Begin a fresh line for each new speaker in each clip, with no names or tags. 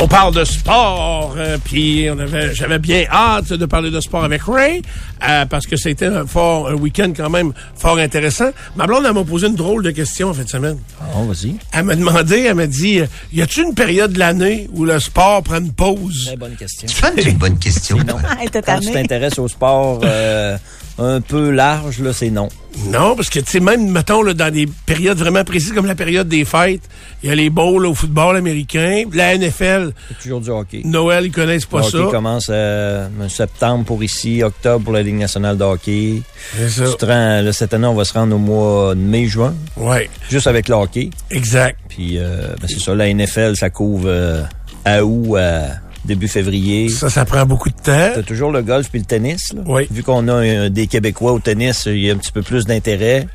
On parle de sport, euh, puis on avait, j'avais bien hâte de parler de sport avec Ray, euh, parce que c'était un fort, un week-end quand même fort intéressant. Ma blonde, elle m'a posé une drôle de question en fin de semaine.
Oh, vas-y.
Elle m'a demandé, elle m'a dit, euh, y a-t-il une période de l'année où le sport prend une pause?
Très bonne question.
C'est une bonne question.
Non.
Elle était
Quand tu t'intéresses au sport euh, un peu large, là, c'est non.
Non, parce que, tu sais, même, mettons, là, dans des périodes vraiment précises, comme la période des fêtes, il y a les bowls au football américain, la NFL,
C'est toujours du hockey.
Noël, ils connaissent pas
Le hockey
ça.
commence euh, septembre pour ici, octobre pour la Ligue nationale de hockey.
C'est ça.
Tu te rends- là, cette année, on va se rendre au mois de mai-juin,
Ouais,
juste avec le hockey.
exact.
Puis, euh, ben, c'est ça, la NFL, ça couvre euh, à août, à début février.
Ça, ça prend beaucoup de temps.
T'as toujours le golf puis le tennis. Là.
Oui.
Vu qu'on a euh, des Québécois au tennis, il y a un petit peu plus d'intérêt.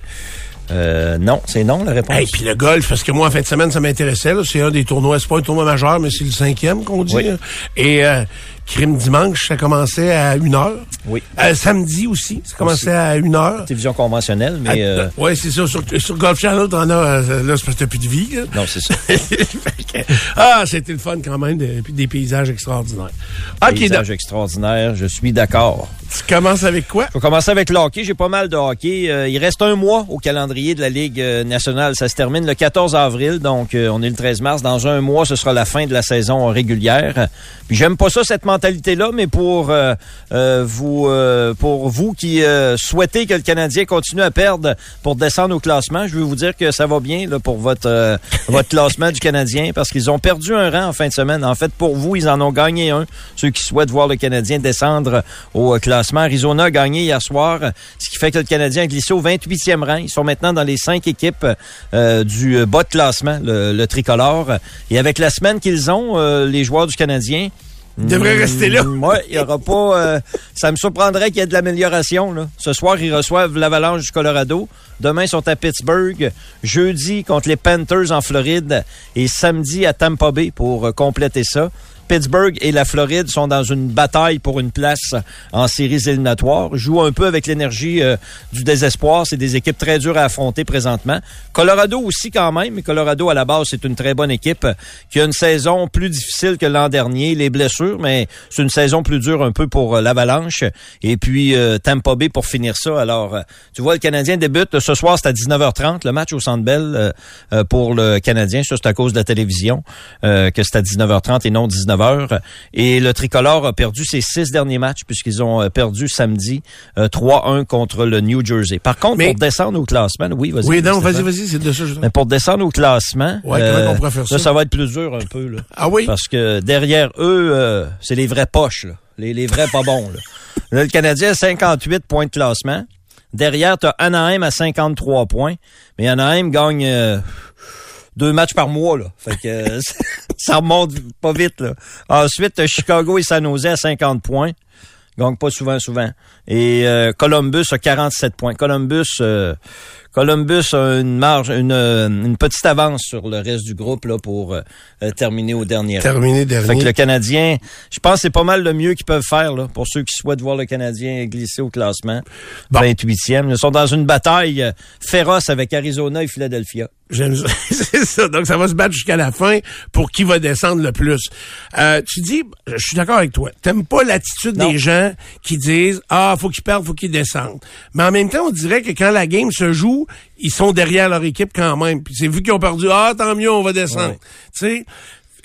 Euh, non, c'est non la réponse.
Et puis le golf, parce que moi, en fin de semaine, ça m'intéressait. C'est un des tournois, c'est pas un tournoi majeur, mais c'est le cinquième qu'on dit.
Oui.
Et euh, crime dimanche, ça commençait à une heure.
Oui.
Euh, samedi aussi, ça commençait à une heure.
Télévision conventionnelle, mais
Ah,
euh,
ouais, c'est ça. Sur, sur Golf Channel, t'en as, euh, là, c'est parce que t'as plus de vie. là.
non, c'est ça.
Ah, c'était le fun quand même, de- des paysages extraordinaires. OK,
Paysage
donc,
extraordinaire, je suis d'accord.
Tu commences avec quoi?
Je vais commencer avec le hockey. J'ai pas mal de hockey. Euh, il reste un mois au calendrier de la Ligue euh, nationale. Ça se termine le 14 avril, donc euh, on est le 13 mars. Dans un mois, ce sera la fin de la saison régulière. Puis j'aime pas ça, cette mentalité-là, mais pour vous pour vous qui souhaitez que le Canadien continue à perdre pour descendre au classement, je veux vous dire que ça va bien pour votre votre classement du Canadien parce qu'ils ont perdu un rang en fin de semaine. En fait, pour vous, ils en ont gagné un. Ceux qui souhaitent voir le Canadien descendre au euh, classement. Arizona a gagné hier soir, ce qui fait que le Canadien a glissé au 28e rang. Ils sont maintenant dans les cinq équipes euh, du euh, bas de classement, le, le tricolore. Et avec la semaine qu'ils ont, euh, les joueurs du Canadien,
Ils devraient rester là.
oui, il y aura pas. euh, ça me surprendrait qu'il y ait de l'amélioration. là. Ce soir, ils reçoivent l'Avalanche du Colorado. Demain, ils sont à Pittsburgh. Jeudi, contre les Panthers en Floride. Et samedi, à Tampa Bay pour compléter ça. Pittsburgh et la Floride sont dans une bataille pour une place en séries éliminatoires. Jouent un peu avec l'énergie euh, du désespoir. C'est des équipes très dures à affronter présentement. Colorado aussi quand même. Colorado, à la base, c'est une très bonne équipe euh, qui a une saison plus difficile que l'an dernier. Les blessures, mais c'est une saison plus dure un peu pour euh, l'Avalanche. Et puis euh, Tampa Bay pour finir ça. Alors, tu vois, le Canadien débute. Ce soir, c'est à 19h30. Le match au Centre Bell pour le Canadien. Ça, c'est à cause de la télévision que c'est à 19h30 et non 19h. Et le Tricolore a perdu ses six derniers matchs puisqu'ils ont euh, perdu samedi euh, 3-1 contre le New Jersey. Par contre,
Mais-
pour descendre au classement, oui, vas-y.
Oui, non, vas-y, vas-y, c'est de ça. je-
Mais pour descendre au classement,
Ouais, on faire ça?
là, ça? va être plus dur un peu. Là.
Ah oui?
Parce que derrière eux, euh, c'est les vraies poches, là. Les, les vrais pas bons. Là. Là, le Canadien a 58 points de classement. Derrière, tu as Anaheim à 53 points. Mais Anaheim gagne euh, deux matchs par mois. Là. Fait que euh, ça remonte pas vite. Là. Ensuite, Chicago et San Jose à 50 points. Gagne pas souvent, souvent. Et euh, Columbus a 47 points. Columbus, euh, Columbus a une marge, une, euh, une petite avance sur le reste du groupe là pour euh, euh, terminer au dernier. rang.
Terminé
Fait
dernier.
que le Canadien, je pense que c'est pas mal le mieux qu'ils peuvent faire là, pour ceux qui souhaitent voir le Canadien glisser au classement.
Bon.
28e. Ils sont dans une bataille euh, féroce avec Arizona et Philadelphia.
J'aime ça. c'est ça. Donc, ça va se battre jusqu'à la fin pour qui va descendre le plus. Euh, tu dis, je suis d'accord avec toi, t'aimes pas l'attitude des gens qui disent, ah, faut qu'ils perdent, faut qu'ils descendent. Mais en même temps, on dirait que quand la game se joue, ils sont derrière leur équipe quand même. Puis c'est vu qu'ils ont perdu, ah, tant mieux, on va descendre.
Ouais.
Tu sais,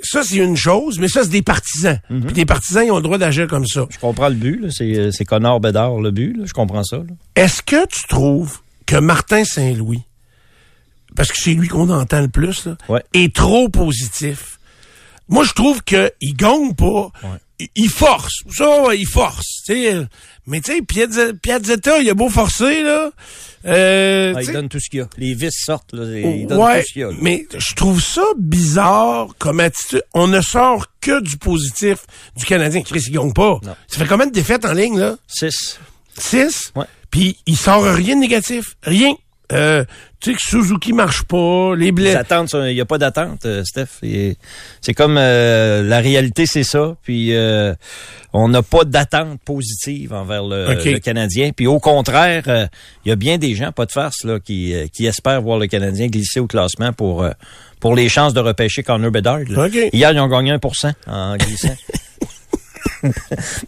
ça, c'est une chose, mais ça, c'est des partisans.
Mhm.
Puis des partisans, ils ont le droit d'agir comme ça.
Je comprends le but, là. c'est euh, c'est Connor Bedard le but, là. je comprends ça.
Est-ce que tu trouves que Martin Saint-Louis, parce que c'est lui qu'on entend le plus, là,
Ouais.
est trop positif? Moi, je trouve qu'il gagne pas, il force. Ça, ouais, il force. tu sais. Mais tu sais, Piazza- Piazzetta, il a beau forcer, là. Euh,
Ah, il donne tout ce qu'il y a. Les vis sortent, là, il donne
ouais,
tout ce qu'il y a. là.
mais je trouve ça bizarre comme attitude. On ne sort que du positif du Canadien. Chris, il gagne pas.
Non.
Ça fait combien de défaites en ligne, là?
Six.
Six?
Ouais.
Puis il sort rien de négatif. Rien. Euh, tu sais que Suzuki marche pas, les blés.
attentes, il n'y a pas d'attente, euh, Steph. C'est comme euh, la réalité, c'est ça. Puis euh, on n'a pas d'attente positive envers le, Canadien. Puis au contraire, euh, il y a bien des gens, pas de farce, là, qui, euh, qui espèrent voir le Canadien glisser au classement pour pour les chances de repêcher Connor Bedard. Hier, ils ont gagné 1% en glissant.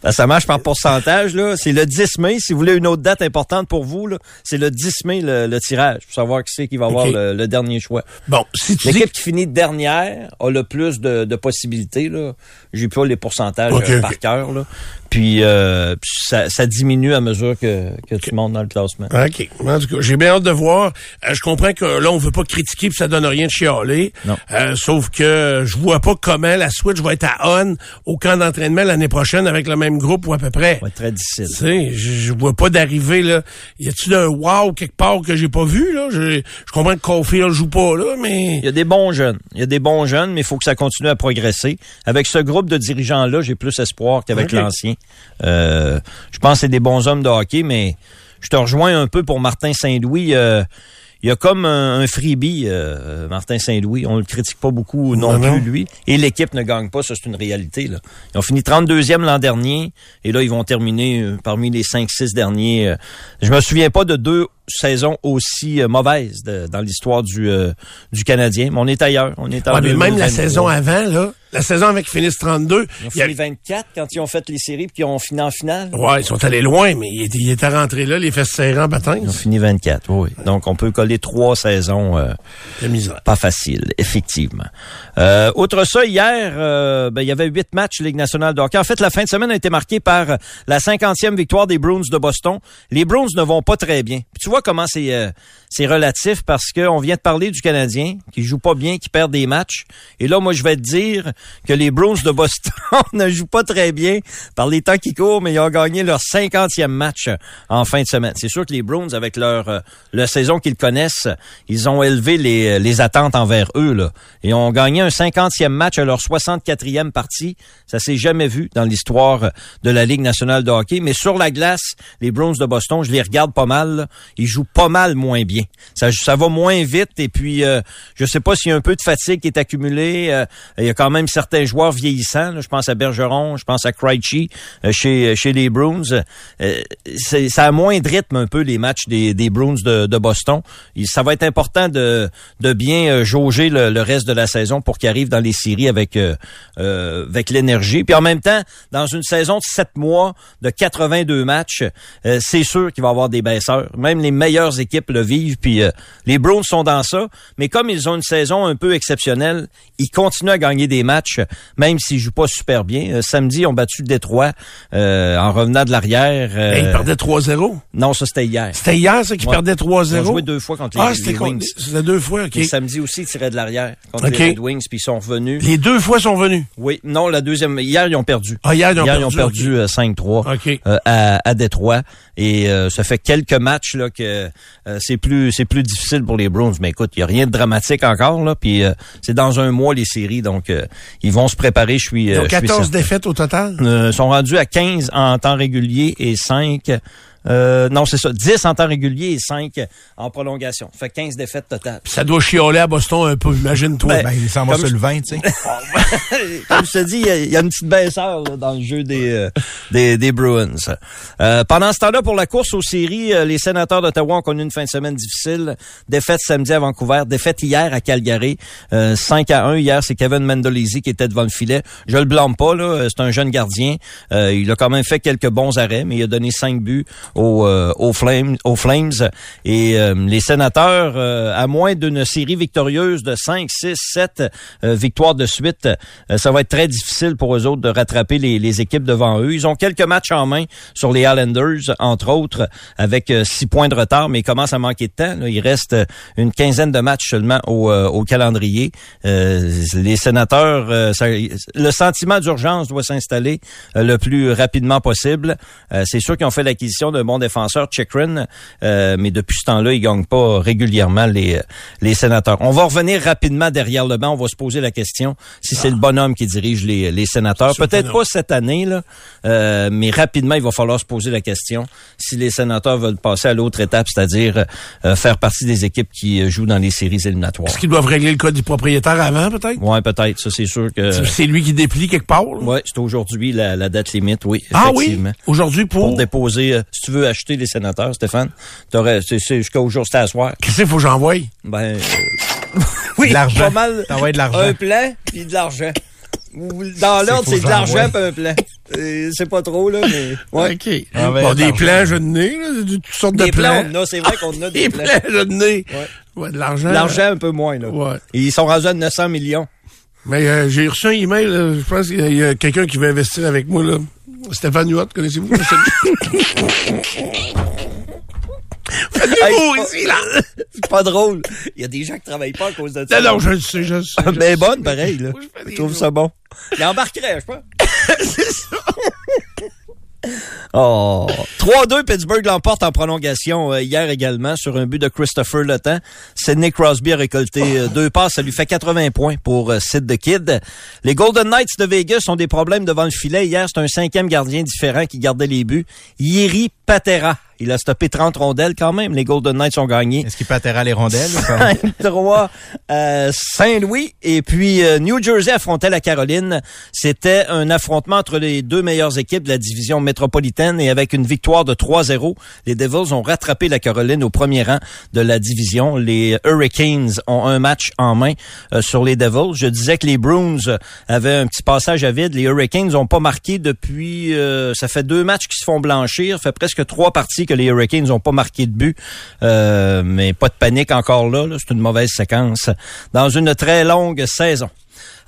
Ben, ça marche par pourcentage, là. C'est le 10 mai. Si vous voulez une autre date importante pour vous, là, c'est le 10 mai le, le tirage pour savoir qui c'est qui va avoir le, le dernier choix.
Bon, si tu dis...
L'équipe qui finit dernière a le plus de, de possibilités. Là. J'ai pas les pourcentages euh, par cœur. Là. Puis, euh, ça, ça diminue à mesure que, que tu montes dans le classement.
OK. En tout cas, j'ai bien hâte de voir. Euh, je comprends que là, on veut pas critiquer puis ça donne rien de chialer.
Non.
Euh, sauf que je vois pas comment la Switch va être à on au camp d'entraînement l'année prochaine avec le même groupe ou à peu près.
Très difficile.
Tu sais, je, vois pas d'arriver là. Y a-tu un wow quelque part que j'ai pas vu là? Je, je comprends que Caulfield joue pas là, mais
Il y a des bons jeunes. Il y a des bons jeunes, mais il faut que ça continue à progresser. Avec ce groupe de dirigeants-là, j'ai plus espoir qu'avec l'ancien. Euh, je pense que c'est des bons hommes de hockey, mais je te rejoins un peu pour Martin Saint-Louis. Euh, il y a comme un, un freebie, euh, Martin Saint-Louis. On le critique pas beaucoup non,
Non, non.
plus, lui. Et l'équipe ne gagne pas, ça c'est une réalité. Là. Ils ont fini 32e l'an dernier, et là, ils vont terminer parmi les 5-6 derniers. Je me souviens pas de deux saisons aussi euh, mauvaises de- dans l'histoire du, euh, du Canadien, mais on est ailleurs. On est en
Ouais, mais même la
2023.
saison avant là, la saison avec finissent 32,
Ils ont
il a-
fini 24 quand ils ont fait les séries puis qu'ils ont fini en finale.
ouais, ils sont allés loin, mais ils étaient, ils étaient rentrés là, les fesses serrées en baptême.
Ils ont fini 24, oui. Donc, on peut coller trois saisons euh,
De misère.
pas faciles, effectivement. Euh, outre ça, hier, euh, ben, il y avait huit matchs Ligue nationale de hockey. En fait, la fin de semaine a été marquée par la 50e victoire des Bruins de Boston. Les Bruins ne vont pas très bien. Puis tu vois comment c'est euh, c'est relatif parce qu'on vient de parler du Canadien qui joue pas bien, qui perd des matchs. Et là, moi, je vais te dire que les Bruins de Boston ne jouent pas très bien par les temps qui courent, mais ils ont gagné leur 50e match en fin de semaine. C'est sûr que les Bruins, avec leur euh, la saison qu'ils connaissent, ils ont élevé les, les attentes envers eux là, et ont gagné un 50e match à leur 64e partie. Ça s'est jamais vu dans l'histoire de la Ligue nationale de hockey. Mais sur la glace, les Bruins de Boston, je les regarde pas mal. Ils jouent pas mal moins bien. Ça, ça va moins vite. Et puis, euh, je sais pas s'il y a un peu de fatigue qui est accumulée. Euh, il y a quand même certains joueurs vieillissants. là. Je pense à Bergeron, je pense à Krejci euh, chez chez les Bruins. Euh, ça a moins de rythme un peu les matchs des, des Bruins de, de Boston. Ça va être important de, de bien euh, jauger le, le reste de la saison pour qu'ils arrivent dans les séries avec euh, avec l'énergie. Puis en même temps, dans une saison de sept mois de 82 matchs, c'est sûr qu'il va y avoir des baisseurs. Même les meilleures équipes le vivent. Puis euh, les Bruins sont dans ça. Mais comme ils ont une saison un peu exceptionnelle, ils continuent à gagner des matchs, même s'ils jouent pas super bien. Euh, samedi, ils ont battu Détroit euh, en revenant de l'arrière. euh,
Ben, ils perdaient 3-0.
non, ça c'était hier.
C'était hier, ça, qu'ils
Ouais.
perdaient
Ils ont
3-0.
joué deux fois contre les,
Ah,
les Wings.
c'était deux fois, OK.
Et samedi aussi, ils tiraient de l'arrière contre les Red Wings, puis ils sont revenus.
Les deux fois sont venus.
Oui, non, la deuxième. Hier, ils ont perdu.
Ah, hier, ils ont
Hier,
perdu.
ils ont perdu euh, 5-3
OK.
euh, à, à Détroit. Et euh, ça fait quelques matchs là que euh, c'est plus c'est plus difficile pour les Browns. Mais écoute, il y a rien de dramatique encore là. Puis euh, c'est dans un mois les séries, donc euh, ils vont se préparer. Je suis.
Ils
euh,
ont
je suis
14
certain.
défaites au total?
Euh, sont rendus à 15 en temps régulier et 5 euh, non, c'est ça, 10 en temps régulier et 5 en prolongation. Fait 15 défaites totales.
Puis ça doit chioler à Boston un peu, imagine-toi.
Ben,
Ben, il s'en va sur le vin, tu sais.
Comme je te dis, il y a- il y, a une petite baisseur là, dans le jeu des, euh, des, des Bruins. Euh, pendant ce temps-là, pour la course aux séries, euh, les sénateurs d'Ottawa ont connu une fin de semaine difficile. Défaite samedi à Vancouver, défaite hier à Calgary. Euh, 5 à 1 hier, c'est Kevin Mendolisi qui était devant le filet. Je le blâme pas, là. C'est un jeune gardien. Euh, il a quand même fait quelques bons arrêts, mais il a donné 5 buts aux, aux, Flames, aux Flames. Et les sénateurs, à moins d'une série victorieuse de 5, 6, 7 victoires de suite, ça va être très difficile pour eux autres de rattraper les, les, équipes devant eux. Ils ont quelques matchs en main sur les Islanders, entre autres, avec six points de retard, mais ils commencent à manquer de temps. Il reste une quinzaine de matchs seulement au, au calendrier. les sénateurs, le sentiment d'urgence doit s'installer le plus rapidement possible. c'est sûr qu'ils ont fait l'acquisition bon défenseur, Chikrin, mais depuis ce temps-là, ils gagnent pas régulièrement les, les sénateurs. On va revenir rapidement derrière le banc. On va se poser la question si c'est le bonhomme qui dirige les, les sénateurs. Peut-être pas cette année, là, euh, mais rapidement, il va falloir se poser la question si les sénateurs veulent passer à l'autre étape, c'est-à-dire euh, faire partie des équipes qui euh, jouent dans les séries éliminatoires.
Est-ce qu'ils doivent régler le cas du propriétaire avant, peut-être?
Oui, peut-être. Ça, c'est sûr que...
C'est lui qui déplie quelque part?
Oui, c'est aujourd'hui la, la, date limite, oui.
Ah oui? Aujourd'hui pour?
Pour déposer, si tu veux acheter les sénateurs, Stéphane, c'est jusqu'au jour, c'était à soir.
Qu'est-ce qu'il faut que j'envoie?
Ben, oui, pas mal.
de l'argent.
Un plan, puis de l'argent. Dans l'ordre, c'est de l'argent puis un plan. C'est pas trop, là, mais... Ouais.
OK. Ah, ben, bon, des plans je nez, là, de toutes sortes
des
de plans.
Non, c'est vrai qu'on a des,
des plans. je nez. Ouais. ouais. de l'argent.
L'argent un peu moins, là.
Ouais.
Et ils sont rendus à 900 millions.
Mais euh, j'ai reçu un email, là, je pense qu'il y a quelqu'un qui veut investir avec moi, là. Stéphane Huot, connaissez-vous? Faites ici, là!
C'est pas drôle. Il y a des gens qui travaillent pas à cause de ça.
Non, non, je le sais, je le sais.
Mais ben, bonne, pareil, là. je, trouve ça bon. Il embarquerait, je crois. C'est ça. Oh. 3-2, Pittsburgh l'emporte en prolongation euh, hier également sur un but de Christopher Letang. Sidney Crosby a récolté euh, deux passes. Ça lui fait 80 points pour euh, Sid the Kid. Les Golden Knights de Vegas ont des problèmes devant le filet. Hier, c'est un cinquième gardien différent qui gardait les buts. Yeri Patera il a stoppé 30 rondelles quand même. Les Golden Knights ont gagné.
Est-ce qu'il pâtera les rondelles?
5-3 euh, Saint-Louis. Et puis euh, New Jersey affrontait la Caroline. C'était un affrontement entre les deux meilleures équipes de la division métropolitaine. Et avec une victoire de 3-0, les Devils ont rattrapé la Caroline au premier rang de la division. Les Hurricanes ont un match en main euh, sur les Devils. Je disais que les Bruins avaient un petit passage à vide. Les Hurricanes n'ont pas marqué depuis... ça fait deux matchs qui se font blanchir. Ça fait presque trois parties les Hurricanes n'ont pas marqué de but. Euh, mais pas de panique encore là. C'est une mauvaise séquence dans une très longue saison.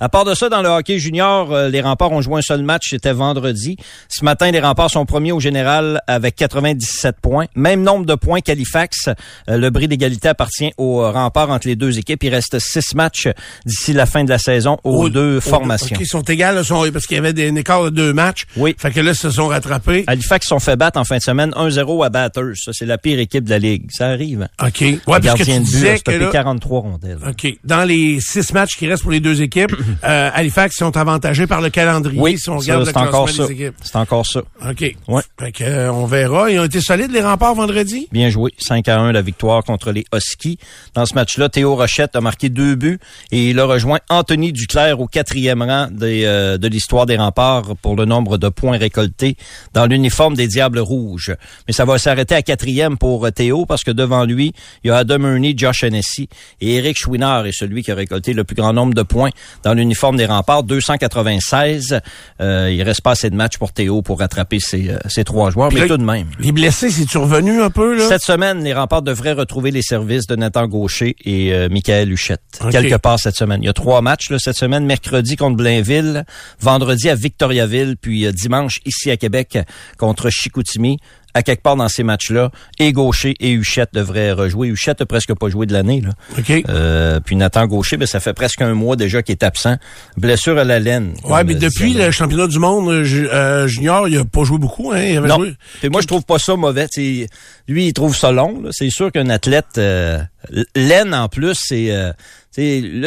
À part de ça, dans le hockey junior, euh, les remparts ont joué un seul match, c'était vendredi. Ce matin, les remparts sont premiers au général avec 97 points. Même nombre de points qu'Halifax. Euh, le bris d'égalité appartient aux remparts entre les deux équipes. Il reste six matchs d'ici la fin de la saison aux deux formations.
ils sont égales parce qu'il y avait des écarts de deux matchs.
Oui.
Fait que là, ils se sont rattrapés.
Halifax sont fait battre en fin de semaine 1-0 à Batters. Ça, c'est la pire équipe de la Ligue. Ça arrive.
OK. Ouais, parce que tu disais
que là... 43 rondelles.
OK. Dans les six matchs qui restent pour les deux équipes, euh, Halifax sont avantagés par le calendrier.
Oui,
si on regarde
c'est encore ça. C'est encore ça.
OK.
Ouais.
Fait que, euh, on verra. Ils ont été solides, les remparts, vendredi?
Bien joué. 5 à 1, la victoire contre les Huskies. Dans ce match-là, Théo Rochette a marqué deux buts et il a rejoint Anthony Duclair au quatrième rang des, euh, de l'histoire des remparts pour le nombre de points récoltés dans l'uniforme des Diables Rouges. Mais ça va s'arrêter à quatrième pour Théo parce que devant lui, il y a Adam Ernie, Josh Hennessy et Eric Chouinard est celui qui a récolté le plus grand nombre de points dans l'uniforme des remparts, 296. Euh, il reste pas assez de matchs pour Théo pour rattraper ces, euh, ces trois joueurs, mais tout de même.
Les blessés, c'est-tu revenu un peu? Là?
Cette semaine, les remparts devraient retrouver les services de Nathan Gaucher et euh, Michael Huchette. Quelque part cette semaine. Il y a trois matchs là, cette semaine. Mercredi contre Blainville, vendredi à Victoriaville, puis euh, dimanche ici à Québec contre Chicoutimi à quelque part dans ces matchs-là, et Gaucher et Huchette devraient rejouer. Huchette a presque pas joué de l'année. Là. Euh, puis Nathan Gaucher, ben, ça fait presque un mois déjà qu'il est absent. Blessure à la laine.
Ouais, mais depuis le championnat du monde euh, euh, junior, il a pas joué beaucoup. Hein? Il avait
non. moi, je trouve pas ça mauvais. lui, il trouve ça long. C'est sûr qu'un athlète... Euh, laine, en plus, c'est... là,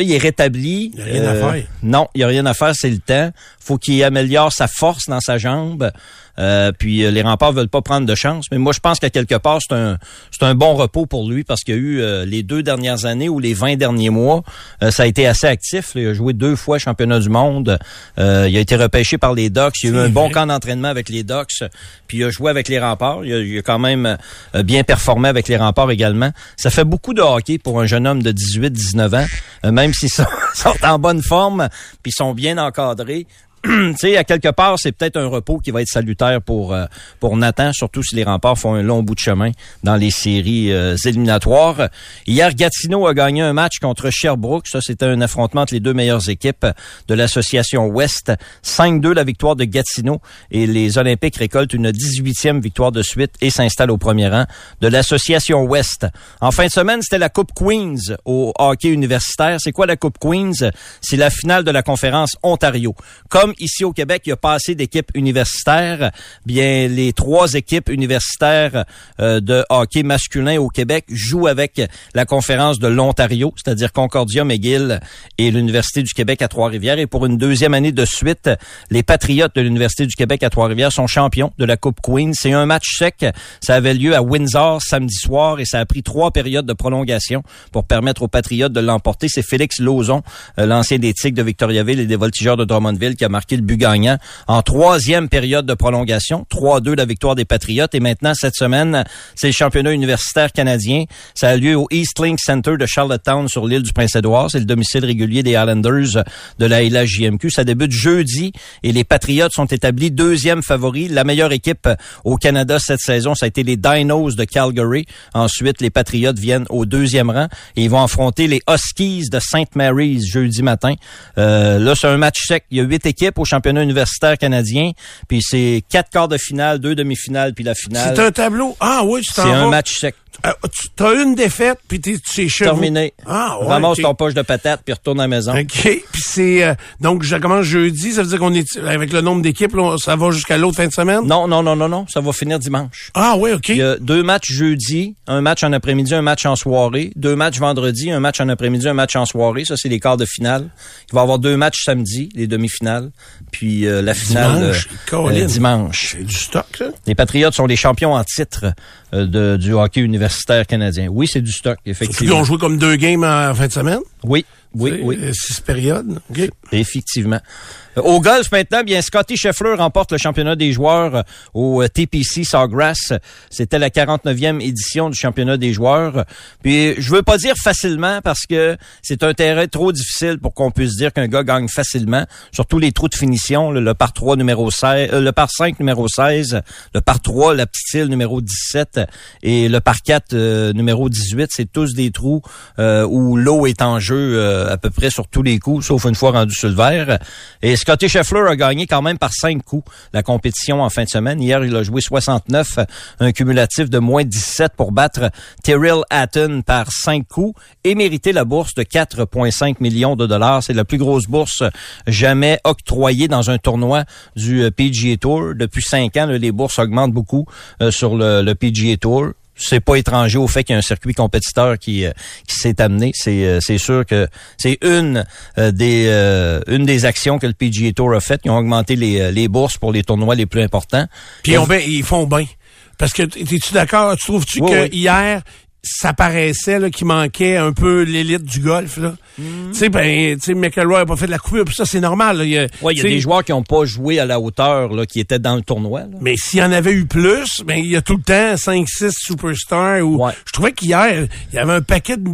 il est rétabli.
Il n'y a rien à faire.
Non, il n'y a rien à faire, c'est le temps. faut qu'il améliore sa force dans sa jambe. Euh, puis euh, les remparts veulent pas prendre de chance. Mais moi, je pense qu'à quelque part, c'est un, c'est un bon repos pour lui parce qu'il y a eu euh, les deux dernières années ou les 20 derniers mois, ça a été assez actif. Il a joué deux fois championnat du monde. il a été repêché par les Ducks. Il a eu un bon camp d'entraînement avec les Ducks. Puis il a joué avec les remparts. Il a, quand même bien performé avec les remparts également. Ça fait beaucoup de hockey pour un jeune homme de 18-19 ans. même s'ils sont, sont en bonne forme, puis sont bien encadrés tu sais, à quelque part, c'est peut-être un repos qui va être salutaire pour euh, pour Nathan, surtout si les remparts font un long bout de chemin dans les séries euh, éliminatoires. Hier, Gatineau a gagné un match contre Sherbrooke. Ça, c'était un affrontement entre les deux meilleures équipes de l'association Ouest. 5-2 la victoire de Gatineau et les Olympiques récoltent une 18e victoire de suite et s'installent au premier rang de l'association Ouest. En fin de semaine, c'était la Coupe Queens au hockey universitaire. C'est quoi la Coupe Queens? C'est la finale de la conférence Ontario. Comme ici au Québec, il n'y a pas assez d'équipes universitaires, bien les trois équipes universitaires euh, de hockey masculin au Québec jouent avec la conférence de l'Ontario, c'est-à-dire Concordia, McGill et l'Université du Québec à Trois-Rivières. Et pour une deuxième année de suite, les Patriotes de l'Université du Québec à Trois-Rivières sont champions de la Coupe Queen. C'est un match sec. Ça avait lieu à Windsor samedi soir et ça a pris trois périodes de prolongation pour permettre aux Patriotes de l'emporter. C'est Félix Lauzon, euh, l'ancien des Tigres de Victoriaville et des Voltigeurs de Drummondville, qui a marqué le but gagnant en troisième période de prolongation. 3-2 la victoire des Patriotes. Et maintenant, cette semaine, c'est le championnat universitaire canadien. Ça a lieu au East Link Center de Charlottetown sur l'île du Prince-Édouard. C'est le domicile régulier des Islanders de la LHJMQ. Ça débute jeudi et les Patriotes sont établis deuxième favori. La meilleure équipe au Canada cette saison, ça a été les Dinos de Calgary. Ensuite, les Patriotes viennent au deuxième rang et ils vont affronter les Huskies de St. Mary's jeudi matin. Euh, là, c'est un match sec. Il y a huit équipes au championnat universitaire canadien. Puis c'est quatre quarts de finale, deux demi-finales, puis la finale.
C'est un tableau. Ah oui,
c'est un match sec.
Euh, tu as une défaite, puis tu es chez
Terminé.
Ah, ouais,
Ramasse ton poche de patates, puis retourne à la maison.
OK. Puis c'est... Euh, donc, je commence jeudi. Ça veut dire qu'on est... Avec le nombre d'équipes, ça va jusqu'à l'autre fin de semaine?
Non, non, non, non, non. Ça va finir dimanche.
Ah oui, OK.
Il y a deux matchs jeudi, un match en après-midi, un match en soirée. Deux matchs vendredi, un match en après-midi, un match en soirée. Ça, c'est les quarts de finale. Il va y avoir deux matchs samedi, les demi-finales. Puis euh, la finale
dimanche.
dimanche.
C'est du stock, ça?
Les Patriotes sont les champions en titre de, du hockey universitaire canadien. Oui, c'est du stock, effectivement.
Ils ont joué comme deux games en fin de semaine?
Oui, oui, oui.
Six périodes.
Effectivement. Au golf maintenant, bien Scotty Scheffler remporte le championnat des joueurs euh, au euh, TPC Sawgrass. C'était la 49e édition du championnat des joueurs. Puis je veux pas dire facilement parce que c'est un terrain trop difficile pour qu'on puisse dire qu'un gars gagne facilement. Surtout les trous de finition, le, par 3 numéro 16, euh, le par 5 numéro 16, le par 3 la petite île numéro 17 et le par 4 numéro 18, c'est tous des trous où l'eau est en jeu à peu près sur tous les coups, sauf une fois rendu sur le verre. Et Scotty Scheffler a gagné quand même par cinq coups la compétition en fin de semaine. Hier, il a joué 69, un cumulatif de moins 17 pour battre Tyrell Hatton par cinq coups et mériter la bourse de 4,5 millions de dollars. C'est la plus grosse bourse jamais octroyée dans un tournoi du euh, PGA Tour. Depuis cinq ans, les bourses augmentent beaucoup euh, sur le PGA Tour c'est pas étranger au fait qu'il y a un circuit compétiteur qui, euh, qui s'est amené. C'est, euh, c'est sûr que c'est une euh, des une des actions que le PGA Tour a fait. Ils ont augmenté les, les bourses pour les tournois les plus importants.
Puis ils, ils font bien. Parce que, es-tu d'accord? Tu trouves-tu que hier, ça paraissait qu'il manquait un peu l'élite du golf. Là.
Mm.
Tu sais, ben, McElroy a pas fait de la coupure, puis ça, c'est normal. Il y a,
ouais, il y a des joueurs qui ont pas joué à la hauteur, là, qui étaient dans le tournoi. Là.
Mais s'il y en avait eu plus, ben, il y a tout le temps 5-6 superstars. Ou,
Ouais.
Je trouvais qu'hier, il y avait un paquet de...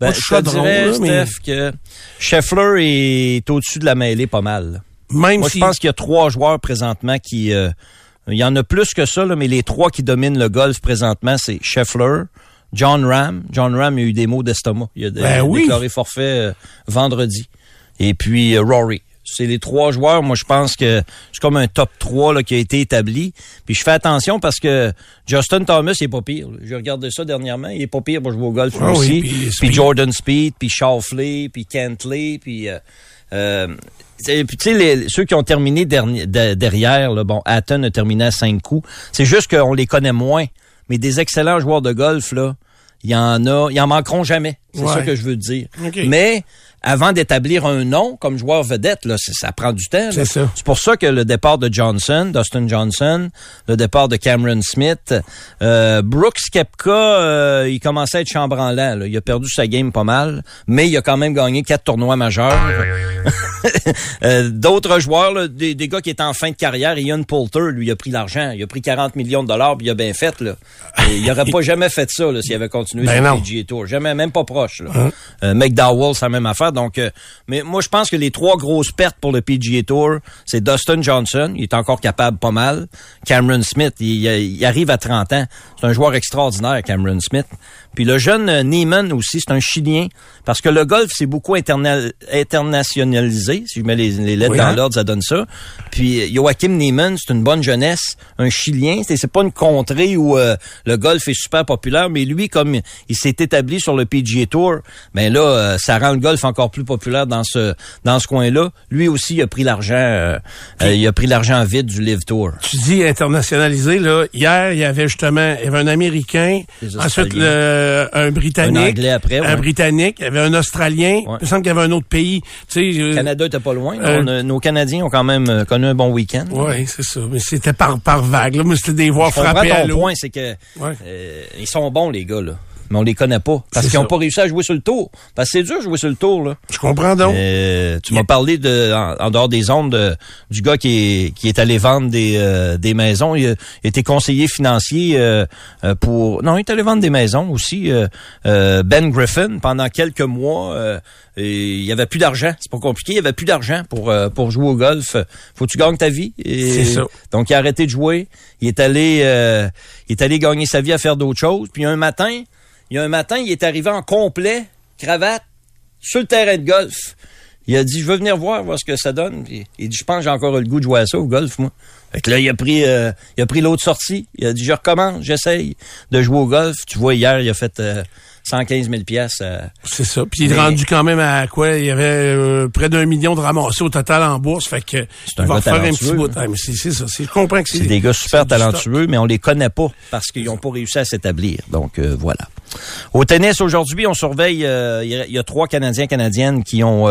Ben, je te dirais,
là, mais
Steph, que Scheffler est au-dessus de la mêlée pas mal.
même
Moi,
si...
je pense qu'il y a trois joueurs présentement qui... euh, il y en a plus que ça, là, mais les trois qui dominent le golf présentement, c'est Scheffler, John Ram. John Ram a eu des maux d'estomac. Il a,
Ben
il a
oui.
déclaré forfait euh, vendredi. Et puis euh, Rory. C'est les trois joueurs, moi je pense que c'est comme un top 3 là, qui a été établi. Puis je fais attention parce que Justin Thomas, il est pas pire. J'ai regardé ça dernièrement, il est pas pire pour jouer au golf
Ah oui,
aussi.
puis.
Jordan Speed, puis Shoffley, puis Kentley, puis... euh, euh, puis tu sais, les- ceux qui ont terminé derni- de- derrière, là, bon, Hatton a terminé à cinq coups. C'est juste qu'on les connaît moins. Mais des excellents joueurs de golf, là, il y en a, ils en manqueront jamais. C'est
Ouais.
ça que je veux dire. Mais avant d'établir un nom comme joueur vedette, là, c'est- ça prend du temps. là.
C'est ça.
C'est pour ça que le départ de Johnson, Dustin Johnson, le départ de Cameron Smith, euh, Brooks Kepka, euh, il commençait à être chambranlant. Là. Il a perdu sa game pas mal, mais il a quand même gagné quatre tournois majeurs. Euh, D'autres joueurs, là, des, des gars qui étaient en fin de carrière, Ian Poulter, lui, il a pris l'argent. Il a pris 40 millions de dollars, puis il a bien fait. Là. Et il aurait pas jamais fait ça là, s'il avait continué
Ben
sur le PGA Tour. Jamais, même pas proche. Là. Euh, McDowell, c'est la même affaire. Donc, euh, mais moi, je pense que les trois grosses pertes pour le PGA Tour, c'est Dustin Johnson, il est encore capable pas mal. Cameron Smith, il, il arrive à 30 ans. C'est un joueur extraordinaire, Cameron Smith. Puis le jeune euh, Neiman aussi, c'est un Chilien, parce que le golf, c'est beaucoup internationalisé. Si je mets les, lettres dans hein? l'ordre, ça donne ça. Puis euh, Joachim Neiman, c'est une bonne jeunesse, un Chilien. C'est pas une contrée où euh, le golf est super populaire, mais lui, comme il s'est établi sur le PGA Tour, ben là, ça rend le golf encore plus populaire dans ce dans ce coin-là. Lui aussi, il a pris l'argent, il a pris l'argent vide du Live Tour.
Tu dis internationalisé là. Hier, il y avait justement, il y avait un Américain, ensuite le euh, un Britannique.
Un Anglais après,
Un Britannique. Il y avait un Australien. Il me semble qu'il y avait un autre pays. Tu
sais, Canada était pas loin. Euh, nos Canadiens ont quand même euh, connu un bon week-end.
Oui, c'est ça. Mais c'était par, par vague. Là. Mais c'était des voix frappées à
ton point, c'est que ils sont bons, les gars. là mais on les connaît pas parce qu'ils n'ont pas réussi à jouer sur le tour. Parce que c'est dur de jouer sur le tour là.
Je comprends donc.
Euh, tu m'as parlé de en, dehors des ondes du gars qui est qui est allé vendre des euh, des maisons. Il, était conseiller financier euh, pour non, il est allé vendre des maisons aussi. ben Griffin pendant quelques mois. Et il y avait plus d'argent, c'est pas compliqué, il y avait plus d'argent pour pour jouer au golf. Faut que tu gagnes ta vie.
C'est ça.
Donc il a arrêté de jouer, il est allé il est allé gagner sa vie à faire d'autres choses. Puis un matin, il y a un matin, il est arrivé en complet, cravate, sur le terrain de golf. Il a dit, je veux venir voir, voir ce que ça donne. il dit, je pense que j'ai encore le goût de jouer à ça au golf, moi. Fait que là, il a pris, euh, il a pris l'autre sortie. Il a dit, je recommence, j'essaye de jouer au golf. Tu vois, hier, il a fait euh, 115 000 pièces.
c'est ça. Puis il est rendu quand même à quoi? Il y avait euh, près d'un million de ramassés au total en bourse. Fait que
il va faire un petit
bout. c'est ça. Je comprends que
c'est des gars super talentueux, mais on les connaît pas parce qu'ils n'ont pas réussi à s'établir. Donc euh, voilà. Au tennis aujourd'hui, on surveille. Euh, il y, a trois Canadiens canadiennes qui ont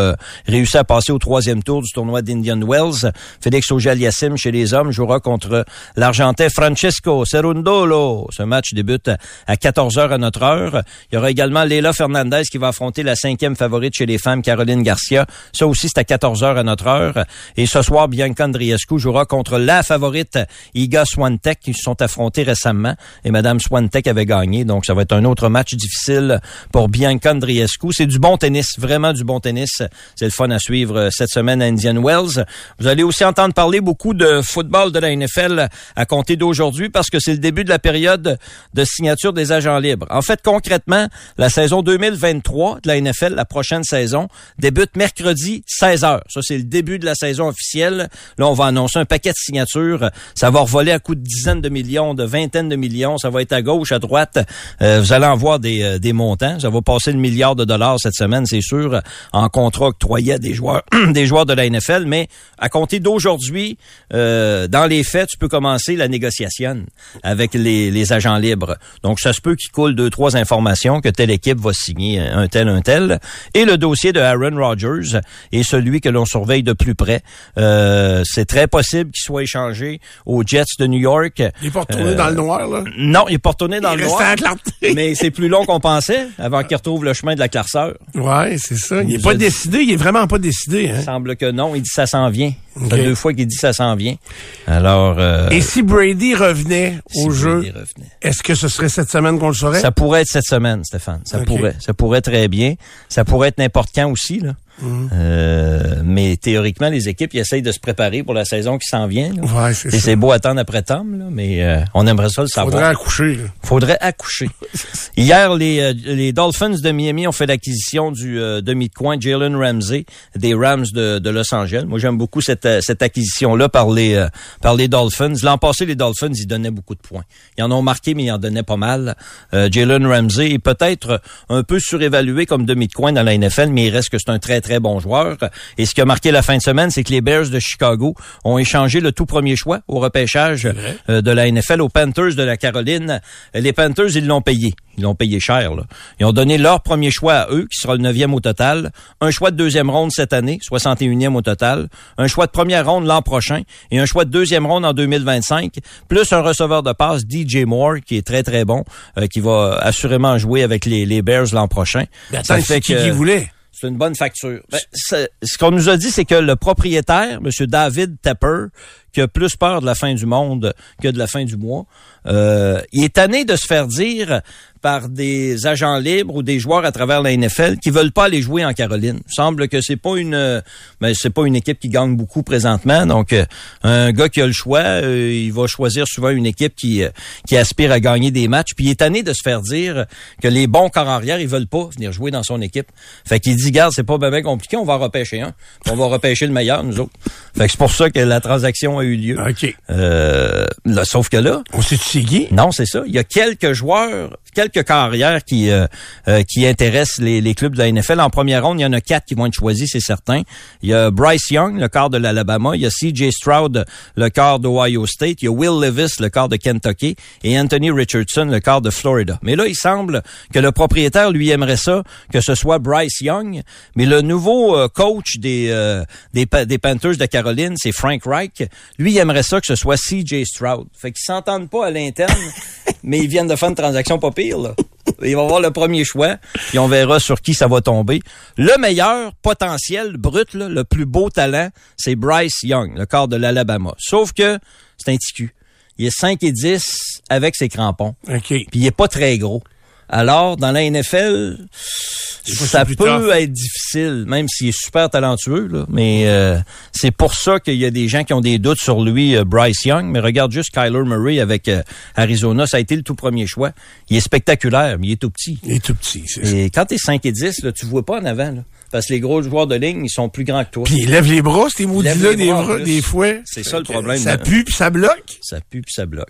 réussi à passer au troisième tour du tournoi d'Indian Wells. Félix Auger-Aliassime chez les hommes jouera contre l'Argentin Francesco Cerundolo. Ce match débute à 14 h à notre heure. Il y aura également Leila Fernandez qui va affronter la cinquième favorite chez les femmes, Caroline Garcia. Ça aussi, c'est à 14 heures à notre heure. Et ce soir, Bianca Andriescu jouera contre la favorite Iga Swantek qui se sont affrontés récemment. Et Madame Swantek avait gagné. Donc, ça va être un autre match difficile pour Bianca Andriescu. C'est du bon tennis, vraiment du bon tennis. C'est le fun à suivre cette semaine à Indian Wells. Vous allez aussi entendre parler beaucoup de football de la NFL à compter d'aujourd'hui parce que c'est le début de la période de signature des agents libres. En fait, concrètement, la saison 2023 de la NFL, la prochaine saison, débute mercredi 16h. Ça, c'est le début de la saison officielle. Là, on va annoncer un paquet de signatures. Ça va revoler à coups de dizaines de millions, de vingtaines de millions. Ça va être à gauche, à droite. Euh, vous allez en voir des, euh, des montants. Ça va passer le milliard de dollars cette semaine, c'est sûr, en contrat octroyé à des joueurs, des joueurs de la NFL. Mais à compter d'aujourd'hui, euh, dans les faits, tu peux commencer la négociation avec les, les agents libres. Donc, ça se peut qu'il coule deux, trois informations que telle équipe va signer un tel, un tel. Et le dossier de Aaron Rodgers est celui que l'on surveille de plus près. Euh, c'est très possible qu'il soit échangé aux Jets de New York.
Il est pas retourné dans le noir, là?
Non, il est pas retourné dans
il
le noir.
mais
c'est plus long qu'on pensait avant qu'il retrouve le chemin de la clarceur.
Ouais, c'est ça. Il, est pas décidé. Il est vraiment pas décidé. Hein?
Il semble que non. Il dit ça s'en vient. Ça fait deux fois qu'il dit ça s'en vient. Alors. Euh,
Et si Brady revenait au jeu, est-ce que ce serait cette semaine qu'on le saurait?
Ça pourrait être cette semaine, Stéphane. Ça pourrait. Ça pourrait très bien. Ça pourrait être n'importe quand aussi, là. Euh, mais théoriquement, les équipes ils essayent de se préparer pour la saison qui s'en vient.
Ouais, c'est
Et c'est beau attendre après temps, là, mais euh, on aimerait ça le savoir.
Faudrait accoucher. Là.
Faudrait accoucher. Hier, les, euh, les Dolphins de Miami ont fait l'acquisition du demi de coin Jalen Ramsey des Rams de, de Los Angeles. Moi, j'aime beaucoup cette, cette acquisition-là par les par les Dolphins. L'an passé, les Dolphins, ils donnaient beaucoup de points. Ils en ont marqué, mais ils en donnaient pas mal. Jalen Ramsey est peut-être un peu surévalué comme demi de coin dans la NFL, mais il reste que c'est un très très bon joueur. Et ce qui a marqué la fin de semaine, c'est que les Bears de Chicago ont échangé le tout premier choix au repêchage euh, de la NFL aux Panthers de la Caroline. Les Panthers, ils l'ont payé. Ils l'ont payé cher. Là. Ils ont donné leur premier choix à eux, qui sera le neuvième au total. Un choix de deuxième ronde cette année, 61e au total. Un choix de première ronde l'an prochain. Et un choix de deuxième ronde en 2025. Plus un receveur de passe, DJ Moore, qui est très, très bon, euh, qui va assurément jouer avec les, les Bears l'an prochain.
ça fait que, qui voulait?
C'est une bonne facture. Ben, ce qu'on nous a dit, c'est que le propriétaire, M. David Tepper, qui a plus peur de la fin du monde que de la fin du mois. Euh, il est tanné de se faire dire par des agents libres ou des joueurs à travers la NFL qui veulent pas aller jouer en Caroline. Il semble que c'est pas une euh, ben, c'est pas une équipe qui gagne beaucoup présentement. Donc euh, un gars qui a le choix, euh, il va choisir souvent une équipe qui qui aspire à gagner des matchs. Puis il est tanné de se faire dire que les bons corps arrière, ils veulent pas venir jouer dans son équipe. Fait qu'il dit garde, c'est pas bien compliqué, on va repêcher un. On va repêcher le meilleur nous autres. Fait que c'est pour ça que la transaction a eu lieu.
OK.
Euh, là, sauf que là,
On sait qui?
non, c'est ça. Il y a quelques joueurs, quelques carrières qui euh, euh, qui intéressent les, les clubs de la NFL. En première ronde, il y en a quatre qui vont être choisis, c'est certain. Il y a Bryce Young, le quart de l'Alabama. Il y a C.J. Stroud, le quart d'Ohio State. Il y a Will Levis, le quart de Kentucky. Et Anthony Richardson, le quart de Florida. Mais là, il semble que le propriétaire, lui, aimerait ça, que ce soit Bryce Young. Mais le nouveau euh, coach des, euh, des, des Panthers de Caroline, c'est Frank Reich. Lui, il aimerait ça que ce soit C.J. Stroud. Fait qu'ils s'entendent pas à l'interne, mais ils viennent de faire une transaction pas pire, là. Il va avoir le premier choix, puis on verra sur qui ça va tomber. Le meilleur potentiel brut, là, le plus beau talent, c'est Bryce Young, le quart de l'Alabama. Sauf que c'est un ticu. Il est 5 et 10 avec ses crampons.
OK.
Puis il est pas très gros. Alors, dans la NFL, ça peut être difficile, même s'il est super talentueux. Là. Mais euh, c'est pour ça qu'il y a des gens qui ont des doutes sur lui, euh, Bryce Young. Mais regarde juste Kyler Murray avec euh, Arizona. Ça a été le tout premier choix. Il est spectaculaire, mais il est tout petit.
Il est tout petit, c'est ça.
Et quand t'es 5 et 10, là, tu vois pas en avant. Là, parce que les gros joueurs de ligne, ils sont plus grands que toi.
Puis il lève les bras, ces maudits-là, des,
bras
des fouets.
C'est ça le problème,
Ça
là.
pue puis ça bloque.
Ça pue puis ça bloque.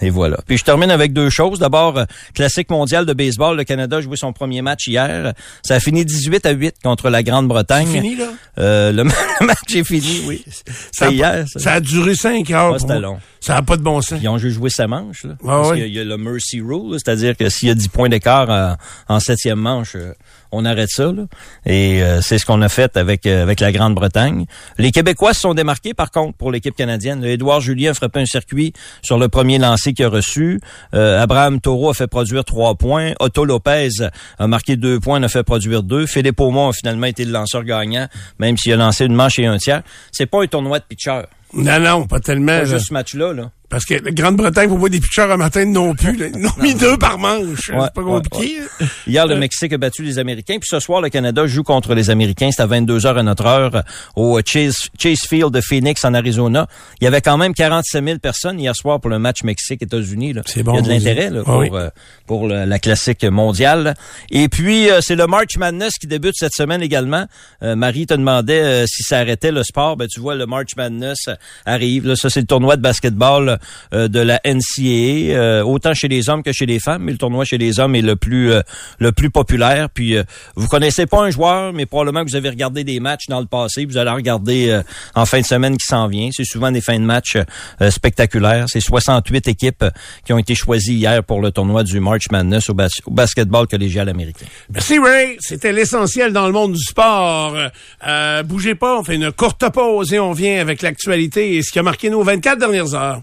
Et voilà. Puis je termine avec deux choses. D'abord, euh, classique mondial de baseball. Le Canada a joué son premier match hier. Ça a fini 18 à 8 contre la Grande-Bretagne.
C'est fini, là?
Euh, le match est fini, oui.
Ça a,
C'est hier. ça.
ça a duré cinq heures.
Ouais, c'était long.
Ça n'a pas de bon sens.
Ils ont juste joué sa manche. Là,
Ouais,
parce qu'il y a- il y a le mercy rule, c'est-à-dire que s'il y a 10 points d'écart euh, en septième manche, euh, on arrête ça. là. Et euh, c'est ce qu'on a fait avec euh, avec la Grande-Bretagne. Les Québécois se sont démarqués, par contre, pour l'équipe canadienne. Édouard Julien a frappé un circuit sur le premier lancé qu'il a reçu. Euh, Abraham Taureau a fait produire trois points. Otto Lopez a marqué deux points, en a fait produire deux. Philippe Aumont a finalement été le lanceur gagnant, même s'il a lancé une manche et un tiers. C'est pas un tournoi de pitchers.
Non, non, pas tellement.
Pas juste ce match-là, là.
Parce que la Grande-Bretagne, vous voyez des pitchers un matin non plus. Là. Ils ont mis deux par manche.
Ouais,
c'est pas
ouais,
compliqué. hein.
Hier, le Mexique a battu les Américains. Puis ce soir, le Canada joue contre les Américains. C'est à 22h à notre heure au Chase, Chase Field de Phoenix, en Arizona. Il y avait quand même 47 000 personnes hier soir pour le match Mexique-États-Unis.
C'est bon,
Il y a de l'intérêt
Ah
pour,
oui.
euh, pour le- la classique mondiale. Et puis, euh, c'est le March Madness qui débute cette semaine également. Euh, Marie te demandait si ça arrêtait le sport. Ben, tu vois, le March Madness arrive. Là, ça, c'est le tournoi de basketball de la NCAA, euh, autant chez les hommes que chez les femmes. Mais le tournoi chez les hommes est le plus euh, le plus populaire. Puis, euh, vous connaissez pas un joueur, mais probablement que vous avez regardé des matchs dans le passé. Vous allez en regarder euh, en fin de semaine qui s'en vient. C'est souvent des fins de match euh, spectaculaires. C'est 68 équipes euh, qui ont été choisies hier pour le tournoi du March Madness au basketball collégial américain.
Merci Ray, c'était l'essentiel dans le monde du sport. Euh, bougez pas, on fait une courte pause et on vient avec l'actualité et ce qui a marqué nos 24 dernières heures.